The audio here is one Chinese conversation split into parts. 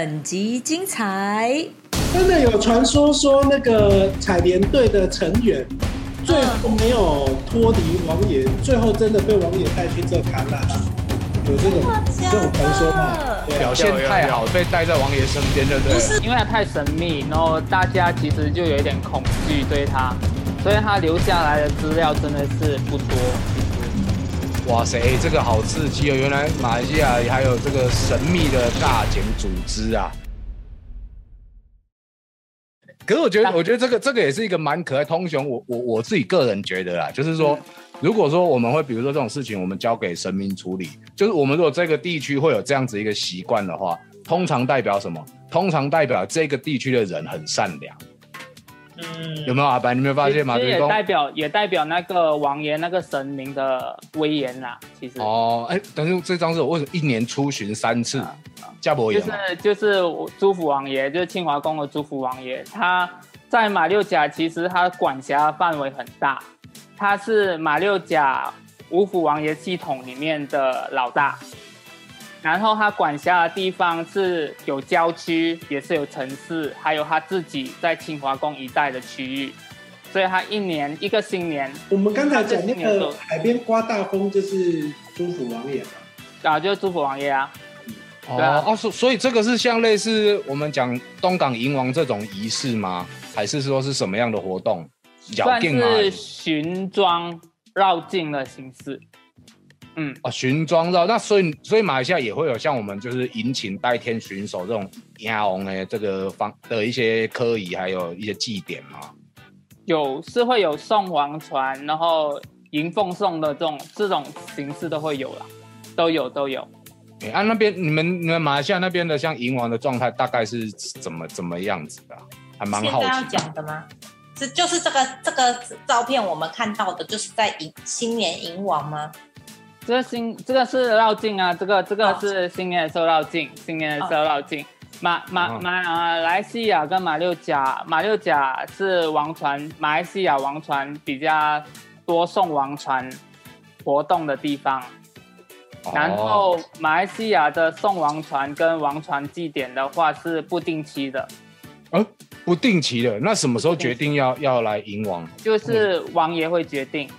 本集精彩。真的有传说说那个采莲队的成员最后没有脱离王爷，最后真的被王爷带去这卡拉，有这种这种传说吗？表现太好，被带在王爷身边，对不对？因为他太神秘，然后大家其实就有一点恐惧对他，所以他留下来的资料真的是不多。哇塞，这个好刺激哦！原来马来西亚还有这个神秘的大检组织啊。可是我觉得，我觉得这个这个也是一个蛮可爱。通雄，我我我自己个人觉得啦，就是说，如果说我们会比如说这种事情，我们交给神明处理，就是我们如果这个地区会有这样子一个习惯的话，通常代表什么？通常代表这个地区的人很善良。嗯，有没有阿白？你有没有发现吗？其实也代表也代表那个王爷那个神明的威严啦。其实哦，哎，但是这张是我为什么一年出巡三次？加博就演吗？是就是朱府王爷，就是清华宫的朱府王爷，他在马六甲其实他管辖范围很大，他是马六甲五府王爷系统里面的老大。然后他管辖的地方是有郊区，也是有城市，还有他自己在清华宫一带的区域，所以他一年一个新年我们刚才讲那个海边刮大风，就是朱府王爷嘛。啊，就是朱府王爷啊，哦哦，所所以这个是像类似我们讲东港迎王这种仪式吗？还是说是什么样的活动？咬算？是巡庄绕境的形式。嗯，哦，巡庄绕那所以所以马来西亚也会有像我们就是迎请代天巡守这种亚翁的这个方的一些科仪，还有一些祭典嘛。有是会有送王船，然后迎奉送的这种这种形式都会有啦，都有都有。哎、啊，那边你们你们马来西亚那边的像迎王的状态大概是怎么怎么样子的啊、还蛮好奇的。讲的吗？是就是这个这个照片我们看到的，就是在迎新年迎王吗？这个新这个是绕境啊，这个这个哦是新年的时候绕境，新年的时候绕境。马马哦马马来西亚跟马六甲，马六甲是王船，马来西亚王船比较多送王船活动的地方。然后哦马来西亚的送王船跟王船祭典的话是不定期的，呃不定期的，那什么时候决定要要来迎王？就是王爷会决定，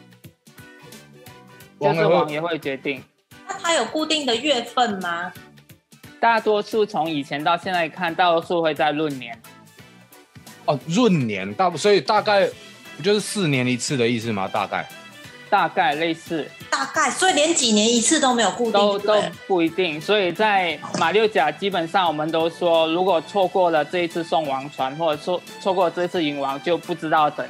就是王爷会决定。那他有固定的月份吗？大多数从以前到现在看，大多数会在闰年。哦，闰年大，所以大概不就是四年一次的意思吗？大概大概类似，大概，所以连几年一次都没有固定，都都不一定。所以在马六甲，基本上我们都说，如果错过了这一次送王船，或者说错过这次迎王，就不知道等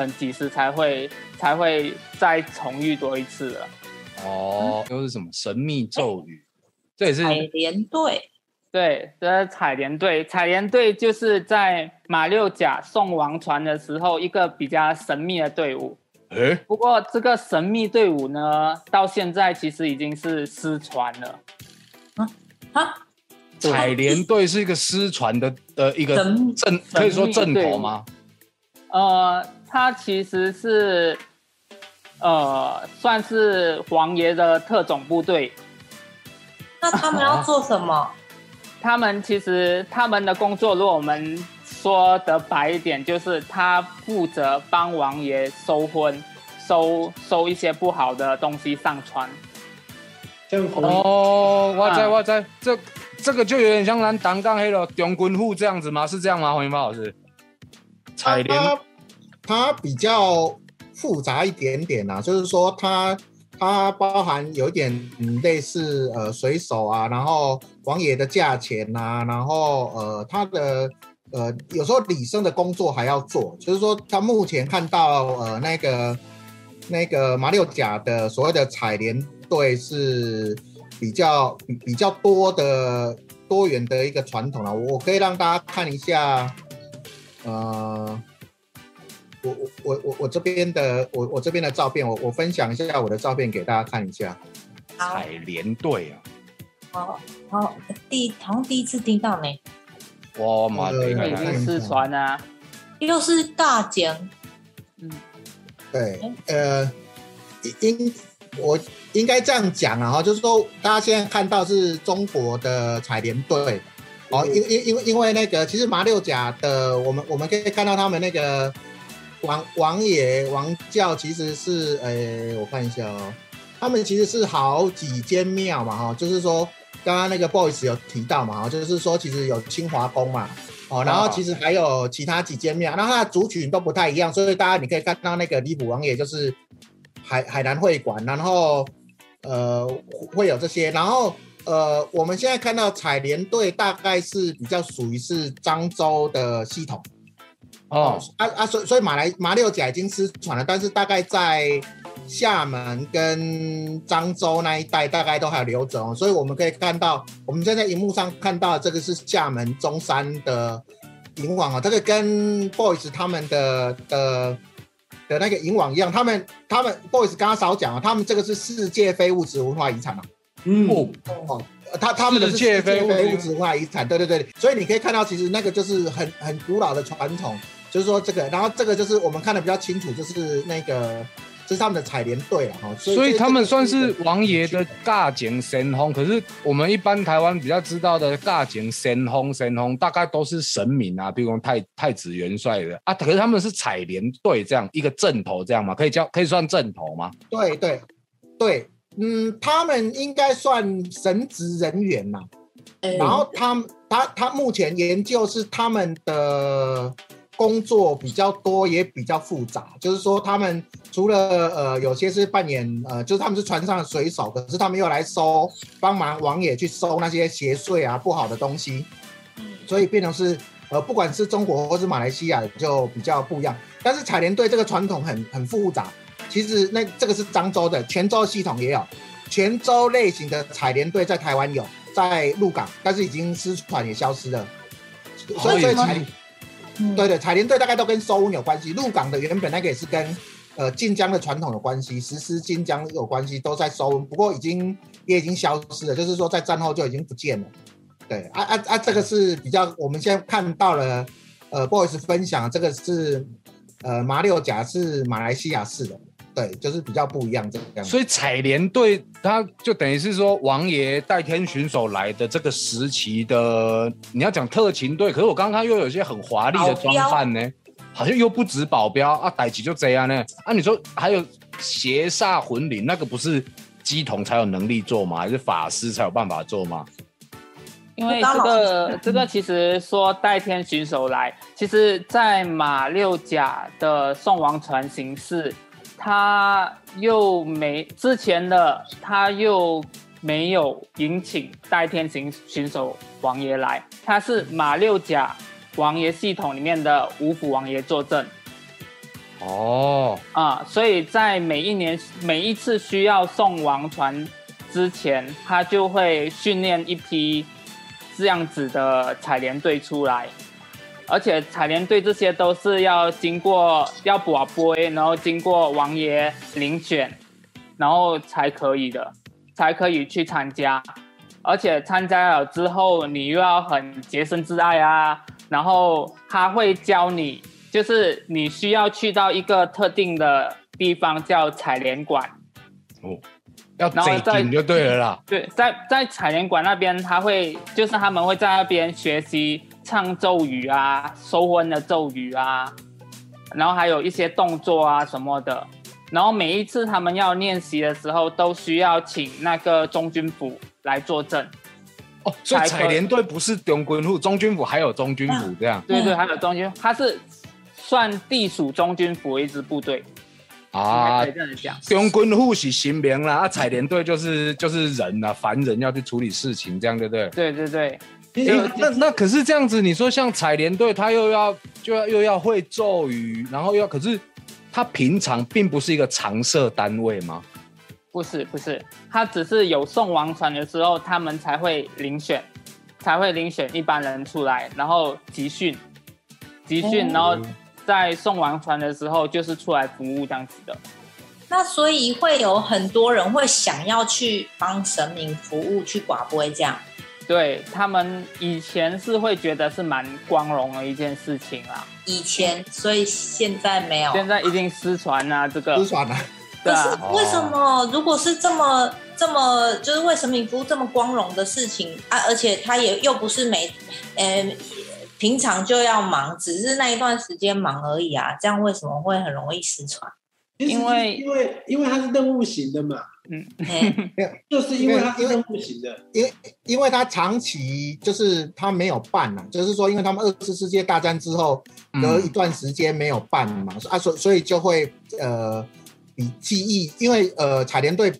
等几时才会才会再重遇多一次了。哦，又是什么神秘咒语？这也是海联队对，这是彩莲队。彩莲队就是在马六甲送王船的时候，一个比较神秘的队伍。诶，不过这个神秘队伍呢，到现在其实已经是失传了。啊，彩莲队是一个失传的的一个神正，可以说正头吗？呃，它其实是呃，算是王爷的特种部队。那他们要做什么？他们其实他们的工作，如果我们说得白一点，就是他负责帮王爷收婚，收收一些不好的东西上船。这样哦，我在啊我在，这这个就有点像咱党杠黑了中军户这样子吗？是这样吗？黄云发老师，彩莲它它比较复杂一点点啊，就是说它它包含有点类似呃水手啊，然后王爷的价钱呐、然后呃它的呃有时候李生的工作还要做，就是说他目前看到呃那个那个马六甲的所谓的采莲队是比较比比较多的多元的一个传统了、我可以让大家看一下，呃。我我我我我这边的我我这边的照片，我我分享一下我的照片给大家看一下。好。彩莲队啊，好好，第好像第一次听到呢，哇妈的。看看已经失传啊。又是大奖，对，呃，应我应该这样讲啊，哈，就是说大家现在看到是中国的采莲队，哦，因因因为因为那个，其实麻六甲的，我们我们可以看到他们那个王王爷王教，其实是，呃，我看一下哦，他们其实是好几间庙嘛，哈，就是说刚刚那个 boys 有提到嘛，哈，就是说其实有清华宫嘛，哦，然后其实还有其他几间庙，然后它的族群都不太一样，所以大家你可以看到那个李府王爷就是海海南会馆，然后呃会有这些，然后。呃，我们现在看到采莲队大概是比较属于是漳州的系统哦，啊啊，所所以马来马六甲已经失传了，但是大概在厦门跟漳州那一带大概都还有留着哦，所以我们可以看到，我们现在荧幕上看到这个是厦门中山的银网啊，这个跟 boys 他们的的的那个银网一样，他们他们 boys 刚刚少讲啊，他们这个是世界非物质文化遗产嘛。嗯哦，他他们的世界非物质文化遗产，对对对，所以你可以看到，其实那个就是很很古老的传统，就是说这个，然后这个就是我们看的比较清楚，就是那个这是他们的采莲队了哈，所以他们算是王爷的尬景神风，可是我们一般台湾比较知道的尬景神风神风，大概都是神明啊，比如说太太子元帅的啊，可是他们是采莲队这样一个阵头这样嘛，可以叫可以算阵头吗？对对对。嗯，他们应该算神职人员呐。然后他他他目前研究是他们的工作比较多，也比较复杂。就是说，他们除了呃有些是扮演呃，就是他们是船上的水手，可是他们又来收帮忙王爷去收那些邪祟啊不好的东西。所以变成是呃，不管是中国或是马来西亚就比较不一样。但是采莲队这个传统很很复杂。其实那这个是漳州的，泉州系统也有，泉州类型的采莲队在台湾有，在鹿港，但是已经失传也消失了。所以所以彩，对对，彩莲队大概都跟收温有关系。鹿港的原本那个也是跟呃晋江的传统有关系，实施晋江有关系，都在收温，不过已经也已经消失了，就是说在战后就已经不见了。对啊啊啊，这个是比较我们现在看到了，呃，boys 分享这个是呃马六甲是马来西亚式的。对，就是比较不一样这样。所以采莲队，他就等于是说王爷带天巡守来的这个时期的，你要讲特勤队，可是我刚刚又有一些很华丽的装扮呢，好像又不止保镖啊，逮起就这样呢。啊，你说还有邪煞魂灵，那个不是鸡童才有能力做吗？还是法师才有办法做吗？因为这个这个其实说代天巡守来，其实在马六甲的宋王船形式。他又没之前的，他又没有迎请代天行巡守王爷来，他是马六甲王爷系统里面的五府王爷坐镇。哦，啊，所以在每一年每一次需要送王船之前，他就会训练一批这样子的采莲队出来。而且采莲队这些都是要经过要卜杯，然后经过王爷遴选，然后才可以的，才可以去参加。而且参加了之后，你又要很洁身自爱啊。然后他会教你，就是你需要去到一个特定的地方叫采莲馆。哦，要最近就对了啦。对，在在采莲馆那边，他会就是他们会在那边学习。唱咒语啊，收婚的咒语啊，然后还有一些动作啊什么的，然后每一次他们要练习的时候，都需要请那个中军府来作证。哦，所以彩莲队不是中军府，中军府还有中军府这样。对对，还有中军，他是算地属中军府一支部队啊。可以这样讲，中军府是新名啦，啊，彩莲队就是就是人啊，凡人要去处理事情，这样对不对？对对对。那那可是这样子，你说像采莲队，他又要就要又要会咒语，然后又要，可是他平常并不是一个常设单位吗？不是不是，他只是有送王船的时候，他们才会遴选，才会遴选一般人出来，然后集训，集训，然后在送王船的时候就是出来服务这样子的。那所以会有很多人会想要去帮神明服务，去寡不会这样。对他们以前是会觉得是蛮光荣的一件事情啦。以前，所以现在没有。现在一定失传啊，这个失传了。可是为什么？如果是这么这么就是为神明服务这么光荣的事情啊，而且他也又不是每，呃，平常就要忙，只是那一段时间忙而已啊，这样为什么会很容易失传？因为因为因为它是任务型的嘛，嗯。就是因为它是任务型的，因为因为它长期就是它没有办呐、就是说，因为他们二次世界大战之后嗯。隔一段时间没有办嘛，啊，所所以就会呃比记忆，因为呃彩莲队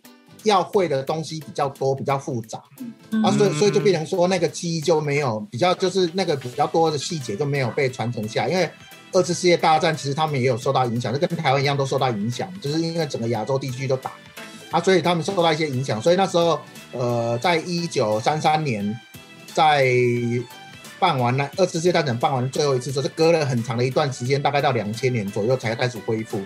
要会的东西比较多，比较复杂嗯。啊，所以所以就变成说那个记忆就没有比较就是那个比较多的细节就没有被传承下来，因为。二次世界大战其实他们也有受到影响，就跟台湾一样都受到影响，就是因为整个亚洲地区都打啊，所以他们受到一些影响，所以那时候呃，在一九三三年，在办完那二次世界大战办完最后一次之后，就隔了很长的一段时间，大概到两千年左右才开始恢复。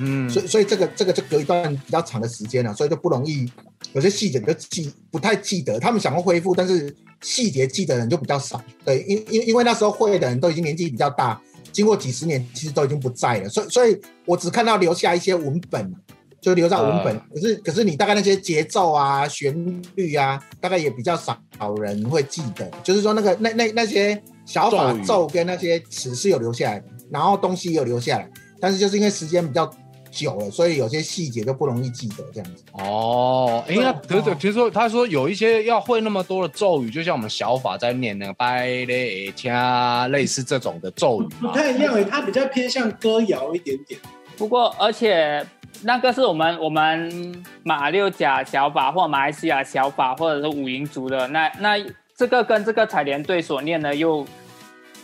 嗯所以所以这个这个就隔一段比较长的时间了，所以就不容易有些细节就记不太记得。他们想要恢复，但是细节记得人就比较少。对，因因因为那时候会的人都已经年纪比较大，经过几十年其实都已经不在了，所以所以我只看到留下一些文本。就留在文本，呃可是可是你大概那些节奏啊、旋律啊，大概也比较少人会记得。就是说那个那那那些小法咒跟那些词是有留下来的，然后东西也有留下来，但是就是因为时间比较久了，所以有些细节都不容易记得这样子。哦，哎呀，可是听说他说有一些要会那么多的咒语，就像我们小法在念那个拜嘞天类似这种的咒语不嘛。太一样诶，它比较偏向歌谣一点点。不过，而且那个是我们我们马六甲小法或马来西亚小法或者是五营族的，那那这个跟这个采莲队所念的又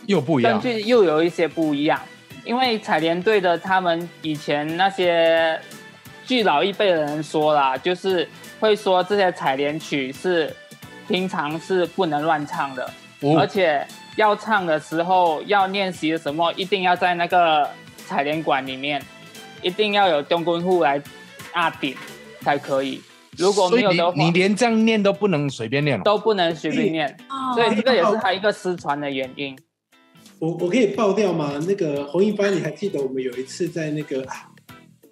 又不一样，根据又有一些不一样，因为采莲队的他们以前那些据老一辈的人说啦，就是会说这些采莲曲是平常是不能乱唱的，哦。而且要唱的时候要练习什么，一定要在那个采莲馆里面，一定要有中棍户来压顶才可以，如果没有的话你你连这样念都不能随便念哦。都不能随便念，哦。所以这个也是他一个失传的原因。我我可以爆掉吗？那个洪一帆，你还记得我们有一次在那个啊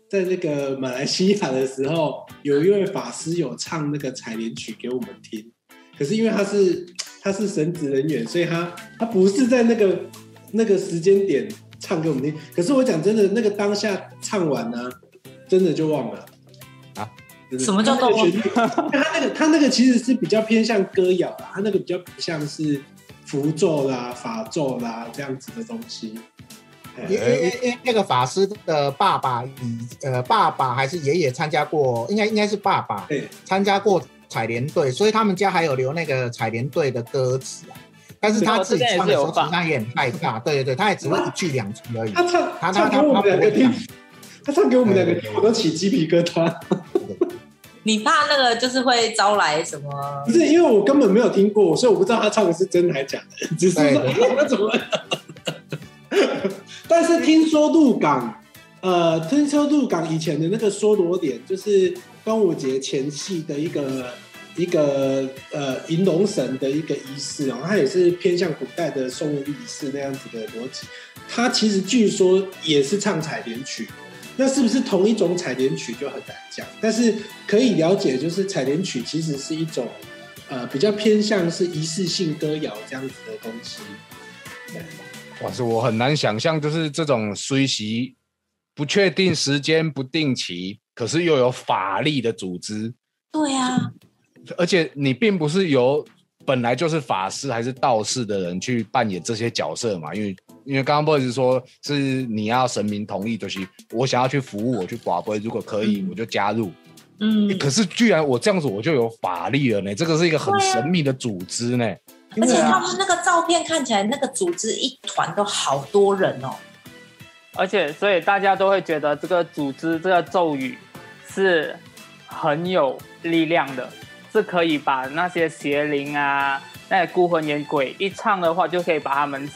在那个马来西亚的时候，有一位法师有唱那个采莲曲给我们听，可是因为他是他是神职人员，所以他他不是在那个那个时间点唱给我们听。可是我讲真的，那个当下唱完呢、真的就忘了啊。什么叫做忘 他那个旋律？他那个他那个其实是比较偏向歌谣啦，他那个比较不像是符咒啦、法咒啦这样子的东西。哎因因因因那个法师的爸爸以呃爸爸还是爷爷参加过，应该应该是爸爸对，参加过采莲队，所以他们家还有留那个采莲队的歌词啊。但是他自己唱的时候，其实他也很害怕，对对对，他也只会一句两句而已。他唱他唱给我们两个听，他唱给我们两个听，我都起鸡皮疙瘩。你怕那个就是会招来什么不？是因为我根本没有听过，所以我不知道他唱的是真的还是假的，只是说怎么？但是听说鹿港，呃，听说鹿港以前的那个梭罗点，就是端午节前夕的一个一个呃迎龙神的一个仪式哦，它也是偏向古代的送物仪式那样子的逻辑。它其实据说也是唱采莲曲，那是不是同一种采莲曲就很难讲，但是可以了解，就是采莲曲其实是一种呃比较偏向是仪式性歌谣这样子的东西。哇是，我很难想象，就是这种虽袭不确定时间、不定期，可是又有法力的组织，对啊，而且你并不是由本来就是法师还是道士的人去扮演这些角色嘛，因为因为刚刚 boys 说是你要神明同意，就是我想要去服务，我去寡杯，如果可以嗯我就加入。嗯欸，可是居然我这样子我就有法力了呢，这个是一个很神秘的组织呢。而且他们那个照片看起来，那个组织一团都好多人哦。而且，所以大家都会觉得这个组织这个咒语是很有力量的，是可以把那些邪灵啊、那些孤魂野鬼一唱的话，就可以把他们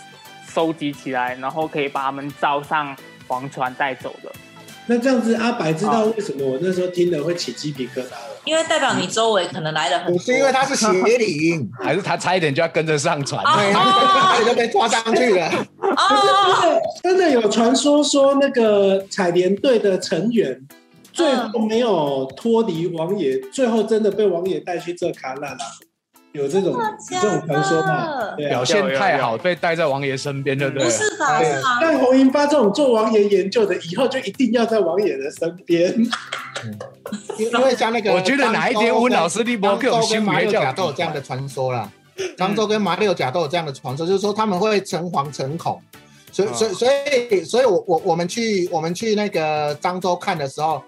收集起来，然后可以把他们招上黄船带走的。那这样子，阿白知道为什么我那时候听了会起鸡皮疙瘩了。因为代表你周围可能来了很多，不是因为他是邪灵，还是他差一点就要跟着上船差点就被抓上去了。哦，真的有传说说，那个采莲队的成员最后没有脱离王爷，最后真的被王爷带去这卡纳了。有这种有这种传说吗？对啊表。现太好，被带在王爷身边，对不对不？是吧？但洪银发这种做王爷研究的，以后就一定要在王爷的身边。因因为像那个，我觉得哪一天温老师你不给我们漳州跟马六甲都有这样的传说啦。漳州跟马六甲都有这样的传说，就是说他们会诚惶诚恐，所以所以所以所以我我我们去我们去那个漳州看的时候，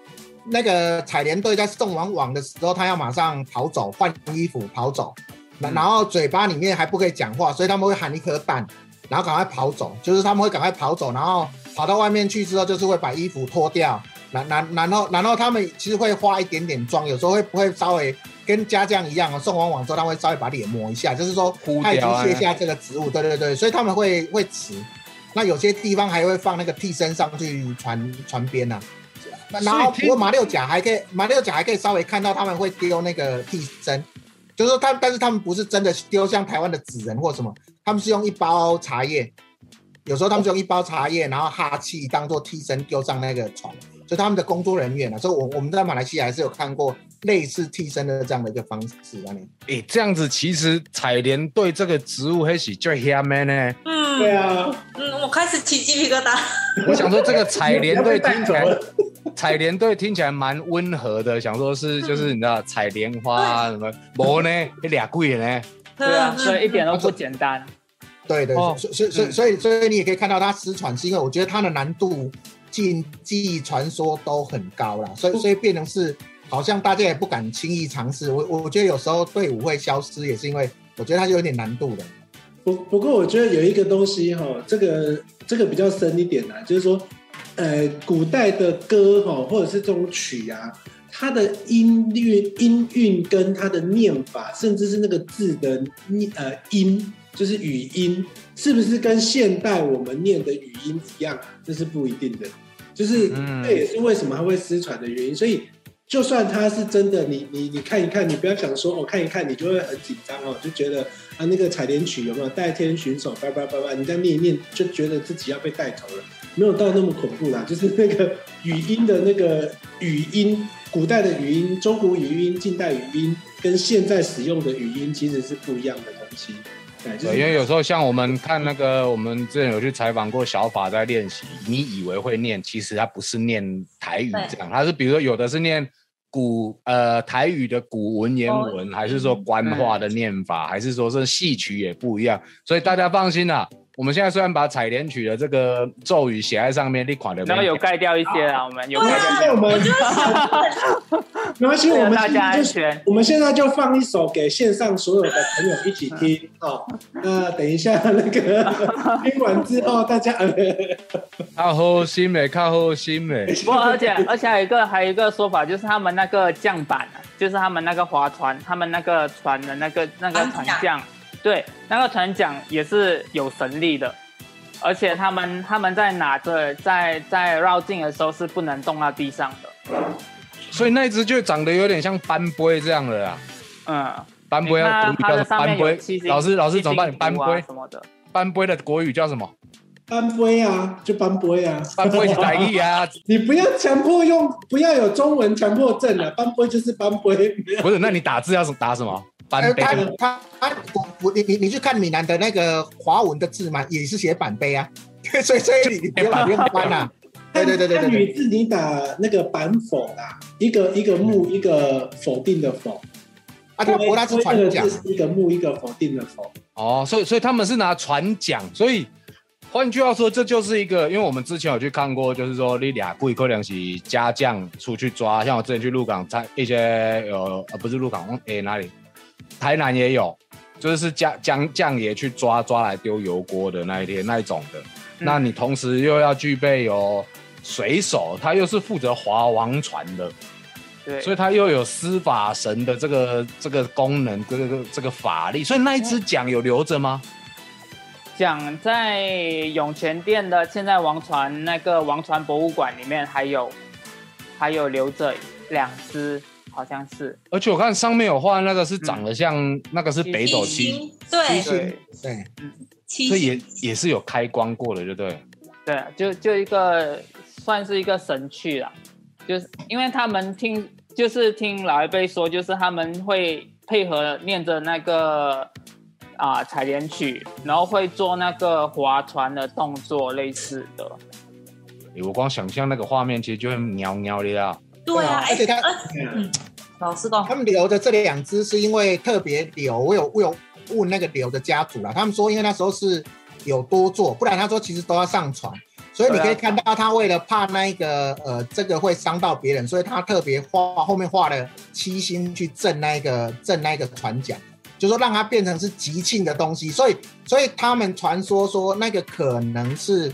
那个采莲队在送完网的时候，他要马上跑走换衣服跑走，然然后嘴巴里面还不可以讲话，所以他们会喊一颗蛋，然后赶快跑走，就是他们会赶快跑走，然后跑到外面去之后，就是会把衣服脱掉，然然然后然后他们其实会化一点点妆，有时候会不会稍微跟家将一样哦，送完网之后他会稍微把脸抹一下，就是说他已经卸下这个职务，对对对，所以他们会会迟。那有些地方还会放那个替身上去传传边呐、那然后不过马六甲还可以，马六甲还可以稍微看到他们会丢那个替身，就是说他但是他们不是真的丢像台湾的纸人或什么，他们是用一包茶叶，有时候他们是用一包茶叶，然后哈气当做替身丢上那个船，所以他们的工作人员啊，所以我我们在马来西亚还是有看过类似替身的这样的一个方式啊，你诶，这样子其实采莲对这个植物还是最下面呢。嗯对嗯啊，嗯，我开始起鸡皮疙瘩。我想说这个采莲队听起来 采莲队听起来蛮温和的，想说是就是你知道采莲花啊什么，无呢，那俩贵呢。对啊，嗯所以一点都不简单。对对，哦所以所以所以所以所以你也可以看到它失传，是因为我觉得它的难度、记记忆传说都很高啦，所以所以变成是好像大家也不敢轻易尝试。我我觉得有时候队伍会消失，也是因为我觉得它就有点难度的。不不过我觉得有一个东西哈，这个这个比较深一点啦，就是说，呃，古代的歌哈，或者是这种曲啊，它的音韵、音韵跟它的念法，甚至是那个字的念呃音，就是语音，是不是跟现代我们念的语音一样？这是不一定的。就是嗯这也是为什么它会失传的原因。所以，就算它是真的，你你你看一看，你不要想说哦，看一看你就会很紧张哦，就觉得啊那个采莲曲有没有代天巡守叭叭叭叭，你这样念一念就觉得自己要被带头了，没有到那么恐怖啦，就是那个语音的那个语音，古代的语音、中古语音、近代语音跟现在使用的语音其实是不一样的东西。对，就，是因为有时候像我们看那个，我们之前有去采访过小法在练习，你以为会念，其实他不是念台语这样，他是比如说有的是念古呃台语的古文言文，还是说官话的念法，还是说是戏曲也不一样，所以大家放心啦。我们现在虽然把采莲曲的这个咒语写在上面，你款的然后有盖掉一些啊，我们有盖掉那我们 没关系，我们大家安就全。我们现在就放一首给线上所有的朋友一起听哦。那等一下那个 听完之后，大家呃，靠好心美，靠好心美。不过而且而且还有一个还有一个说法，就是他们那个降板啊，就是他们那个划船，他们那个船的那个那个船桨，对，那个船桨也是有神力的，而且他们他们在拿着在在绕境的时候是不能动到地上的，所以那一只就长得有点像斑龟这样的啦。嗯，斑龟要它国语叫斑龟老师老师怎么办？斑龟什么的，斑龟的国语叫什么？斑龟啊，就斑龟啊。斑龟是台语啊，你不要强迫用，不要有中文强迫症啊，斑龟就是斑龟，不是？那你打字要打什么？斑呃，杯他他他，我我你你你去看闽南的那个华文的字嘛，也是写板碑啊，所以所以你你不用不用翻 啦。对对对对对对，汉字你打那个板否啦，一个一个木，一个否定的否。啊，他不他是那船桨，是一个木，一个否定的否。哦，所以所以他们是拿船桨，所以换句话说，这就是一个，因为我们之前有去看过，就是说你俩贵可能是家将出去抓，像我之前去鹿港参一些有呃不是鹿港，诶、哪里？台南也有，就是是将将将爷去抓抓来丢油锅的那一天那一种的。那你同时又要具备有水手，他又是负责划王船的，对，所以他又有司法神的这个这个功能，这个这个法力，所以那一只桨有留着吗？桨在涌泉殿的现在王船那个王船博物馆里面还有还有留着两只，好像是。而且我看上面有画那个是长得像、那个是北斗七，星，对，对。对，七所以也也是有开光过的，对。不对？对，就就一个算是一个神去了，就是因为他们听，就是听老一辈说，就是他们会配合念着那个啊采莲曲，然后会做那个划船的动作，类似的。欸我光想象那个画面，其实就会喵喵的啦。对啊，而且他哎嗯，老师讲。他们留的这两只是因为特别留，我有我有问那个留的家族了，他们说因为那时候是有多做，不然他说其实都要上传，所以你可以看到他为了怕那个呃这个会伤到别人，所以他特别画后面画了七星去镇那个镇那个船桨，就说让它变成是吉庆的东西，所以所以他们传说说那个可能是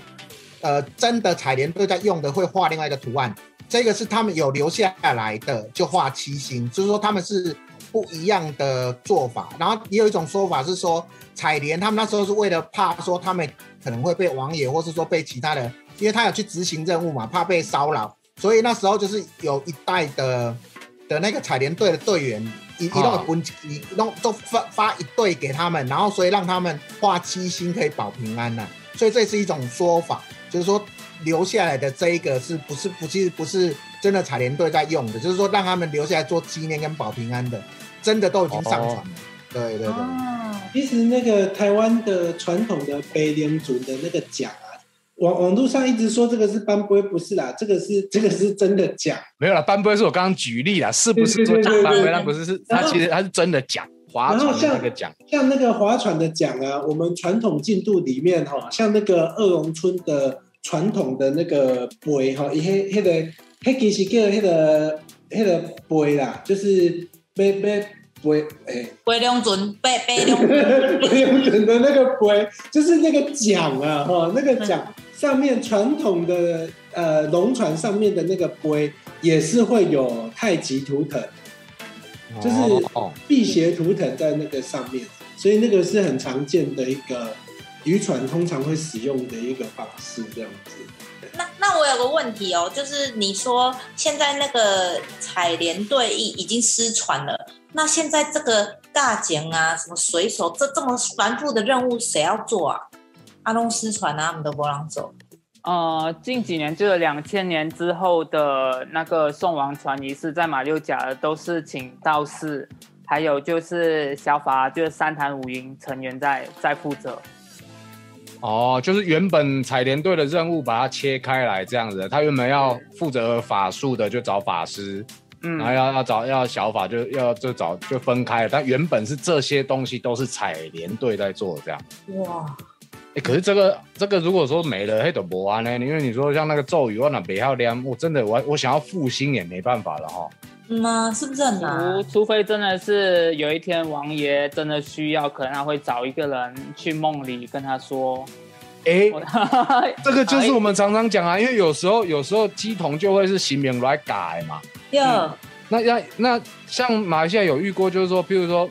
呃真的彩莲队在用的会画另外一个图案。这个是他们有留下来的，就画七星，就是说他们是不一样的做法。然后也有一种说法是说，彩莲他们那时候是为了怕说他们可能会被王爷，或是说被其他的，因为他有去执行任务嘛，怕被骚扰，所以那时候就是有一代的的那个彩莲队的队员，一一弄分一弄都发发一队给他们，然后所以让他们画七星可以保平安呐、所以这是一种说法，就是说。留下来的这一个是不是不其实不是真的彩莲队在用的，就是说让他们留下来做纪念跟保平安的，真的都已经上传了。对对对，哦，其实那个台湾的传统的北莲族的那个奖啊，网网络上一直说这个是班杯，不是啦，这个是这个是真的奖。没有啦，班杯是我刚刚举例啦，是不是说对对对对讲班杯？那不是是，它其实它是真的奖划船的那个奖。像那个划船的奖啊，我们传统进度里面哈，像那个二龙村的传统的那个杯哈，伊迄迄个迄其实叫迄个迄个杯啦，就是杯杯杯诶。北龙尊，北北龙尊，不用 准的那个杯，就是那个桨啊，哈，那个桨上面传统的呃龙船上面的那个杯也是会有太极图腾，就是哦。辟邪图腾在那个上面，所以那个是很常见的一个渔船通常会使用的一个方式，这样子。那那我有个问题哦，就是你说现在那个采莲队已已经失传了，那现在这个大剪啊，什么水手，这这么繁复的任务谁要做啊？阿东失传啊，我们都不让走。呃，近几年就是两千年之后的那个送王船仪式，在马六甲的都是请道士，还有就是小法，就是三坛五营成员在在负责。哦，就是原本采莲队的任务把它切开来这样子，他原本要负责法术的就找法师，嗯然后要要找要小法就要就找就分开了，但原本是这些东西都是采莲队在做这样。哇，哎，可是这个这个如果说没了，黑都不安呢？因为你说像那个咒语，我那别要练，我真的我我想要复兴也没办法了哈。嗯啊，是不是很除难？除非真的是有一天王爷真的需要，可能他会找一个人去梦里跟他说，哎，我 这个就是我们常常讲啊，因为有时候有时候鸡童就会是行名来改嘛。哟，那要那像马来西亚有遇过，就是说，譬如说，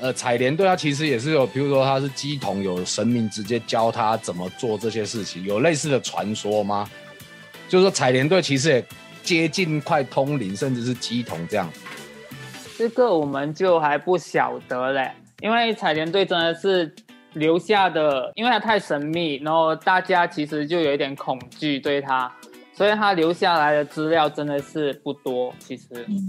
呃，彩莲队他其实也是有，譬如说他是鸡童，有神明直接教他怎么做这些事情，有类似的传说吗？就是说彩莲队其实也接近快通灵，甚至是鸡同这样。这个我们就还不晓得嘞，因为彩莲队真的是留下的，因为它太神秘，然后大家其实就有一点恐惧对它，所以他留下来的资料真的是不多。其实，嗯，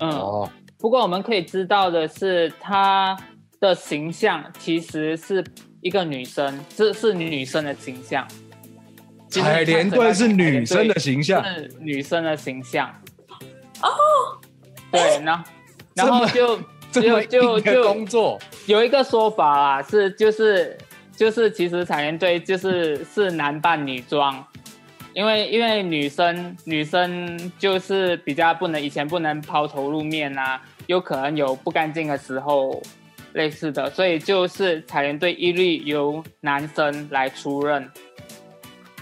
嗯，哦，不过我们可以知道的是，她的形象其实是一个女生，是是女生的形象。其实彩莲队是女生的形象，是女生的形象。哦，对，然后然后就就就就工作，有一个说法啦，是就是就是其实彩莲队就是是男扮女装，因为因为女生女生就是比较不能以前不能抛头露面啊，有可能有不干净的时候类似的，所以就是彩莲队一律由男生来出任。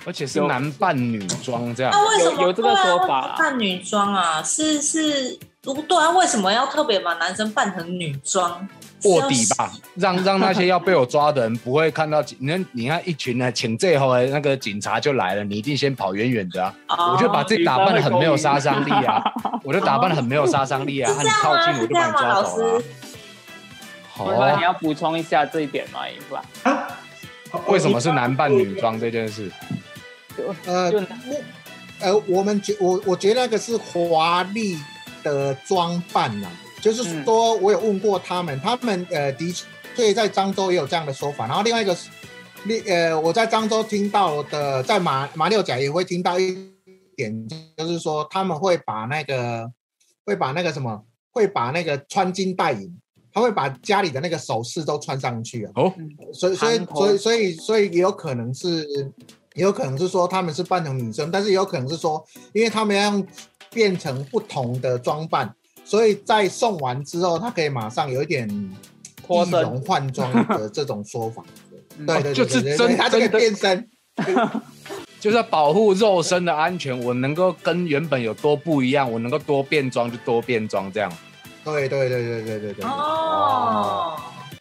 而且是男扮女装这样。那为什么有有这个说法扮女装啊？是是，不对啊，为什么要特别把男生扮成女装？卧底吧，让 让那些要被我抓的人不会看到警。你看，你看一群呢，请最后的那个警察就来了，你一定先跑远远的啊！哦我就把自己打扮的很没有杀伤力啊，我就打扮的很没有杀伤力啊，啊你？靠近我就把你抓走了好啊。，你哦，要补充一下这一点吗？一凡？啊，为什么是男扮女装这件事？呃就，目呃，我们觉我我觉得那个是华丽的装扮呐、就是说我有问过他们，他们呃的确在漳州也有这样的说法。然后另外一个是，另呃我在漳州听到的，在马马六甲也会听到一点，就是说他们会把那个会把那个什么，会把那个穿金戴银，他会把家里的那个首饰都穿上去啊。哦，所以所以所以所以所以也有可能是，也有可能是说他们是扮成女生，但是也有可能是说，因为他们要变成不同的装扮，所以在送完之后，他可以马上有一点易脱容换装的 这种说法。嗯对对对就是真对，他这个真的变身，就是要保护肉身的安全，我能够跟原本有多不一样，我能够多变装就多变装，这样。对对对对对对对。哦，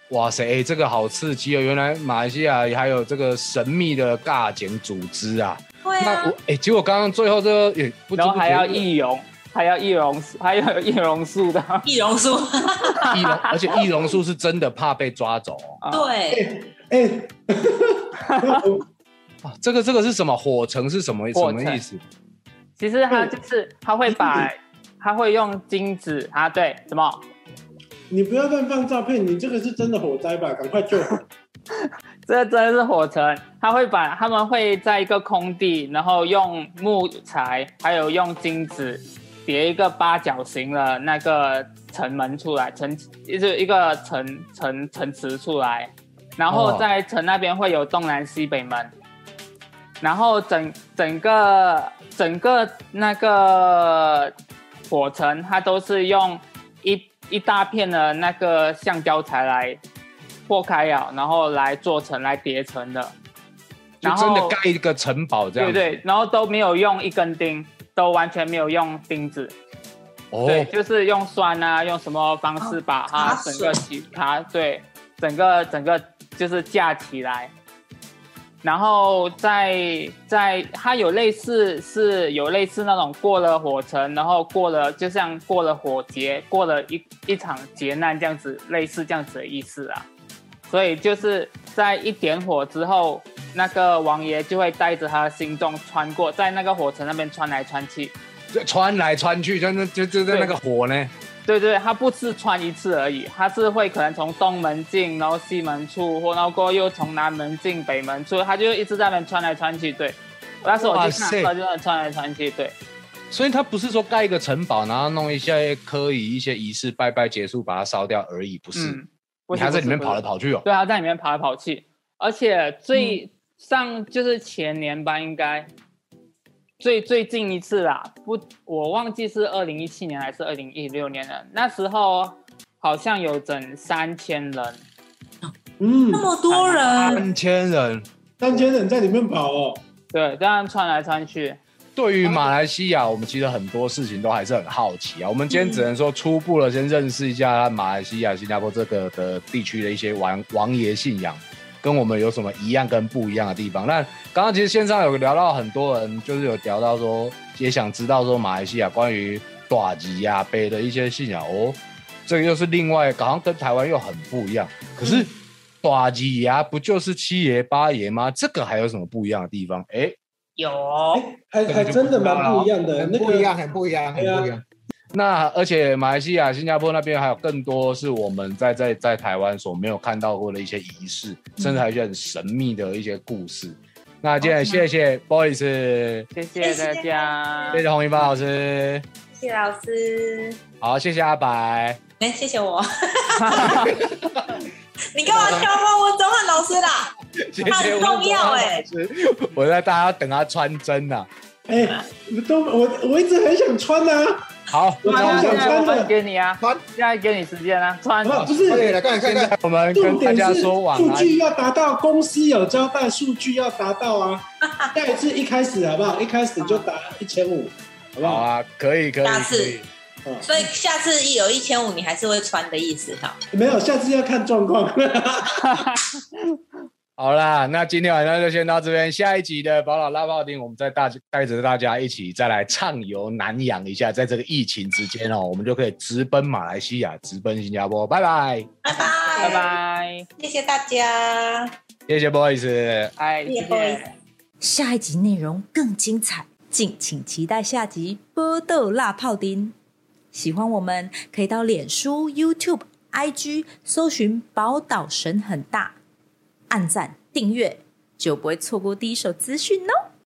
哇塞，哎、这个好刺激哦！原来马来西亚还有这个神秘的尬剪组织啊。对啊那我，哎、结果刚刚最后这个也不知不觉然后还要易容，还要易容，还要有易容术的。易容术，易容，而且易容术是真的怕被抓走 对，哎，啊，这个这个是什么？火城是什么什么意思？其实它就是它会把，它会用金子啊，对，什么？你不要乱放照片，你这个是真的火灾吧？赶快救！这真的是火城，他会把他们会在一个空地，然后用木材还有用金子叠一个八角形的那个城门出来，城就是一个城城城池出来，然后哦在城那边会有东南西北门，然后整整个整个那个火城，它都是用一一大片的那个橡胶材来破开啊，然后来做成来叠成的，就然后真的盖一个城堡这样。对对，然后都没有用一根钉，都完全没有用钉子，哦，对，就是用栓啊，用什么方式把它整个起它对整个整个就是架起来，然后在在它有类似是有类似那种过了火城，然后过了就像过了火劫，过了一一场劫难这样子，类似这样子的意思啊。所以就是在一点火之后，那个王爷就会带着他的心中穿过，在那个火城那边穿来穿去。就穿来穿去，就那就就那个火呢。对对，他不是穿一次而已，他是会可能从东门进，然后西门出，或然后过后又从南门进，北门出，他就一直在那边穿来穿去。对，那时候我去看，他就在穿来穿去。对，所以他不是说盖一个城堡，然后弄一些科仪、一些仪式，拜拜结束把它烧掉而已，不是？嗯，不你还在里面跑来。跑去哦。对，他在里面跑来跑去，而且最上就是前年吧，应该最最近一次啦，不，我忘记是二零一七年还是二零一六年了。那时候好像有整三千人，嗯那，么多人，三千人。三千人在里面跑哦。对，这样穿来穿去。对于马来西亚，我们其实很多事情都还是很好奇啊。我们今天只能说初步的先认识一下马来西亚、新加坡这个的地区的一些王王爷信仰，跟我们有什么一样跟不一样的地方。那刚刚其实线上有聊到很多人，就是有聊到说，也想知道说马来西亚关于短吉亚杯的一些信仰哦。这个又是另外，好像跟台湾又很不一样。可是短吉亚不就是七爷八爷吗？这个还有什么不一样的地方？哎，有还还真的蛮不一样的，那不一样，很不一样，很不一样。那而且马来西亚、新加坡那边还有更多是我们在在在台湾所没有看到过的一些仪式，甚至还有一些很神秘的一些故事。那今天谢谢 boys，谢谢谢大家，谢谢洪一帆老师，谢谢老师，好，谢谢阿白。哎，谢谢我。你干嘛挑拨我钟汉老师啦？谢很重要哎师，我在大家等他穿针呢、哎，都我我一直很想穿啊，好，我那我们穿的给你啊，穿现在给你时间啊，穿。好不是，对了，看看看，我们跟大家说晚安。数据要达到，公司有交代数据要达到啊。下一次一开始好不好？一开始就打一千五，好不好？好啊，可以可以可下次以。所以下次一有一千五，你还是会穿的意思哈。没有，下次要看状况。好啦，那今天晚上就先到这边。下一集的宝岛拉炮丁，我们再大带着大家一起再来畅游南洋一下，在这个疫情之间哦，我们就可以直奔马来西亚，直奔新加坡。拜拜，拜拜，拜，拜，谢谢大家，谢谢 boys。哎，谢谢谢 boys。下一集内容更精彩，敬请期待下集《波豆辣泡丁》。喜欢我们可以到脸书、YouTube、IG 搜寻“宝岛神很大”，按赞订阅就不会错过第一手资讯哦。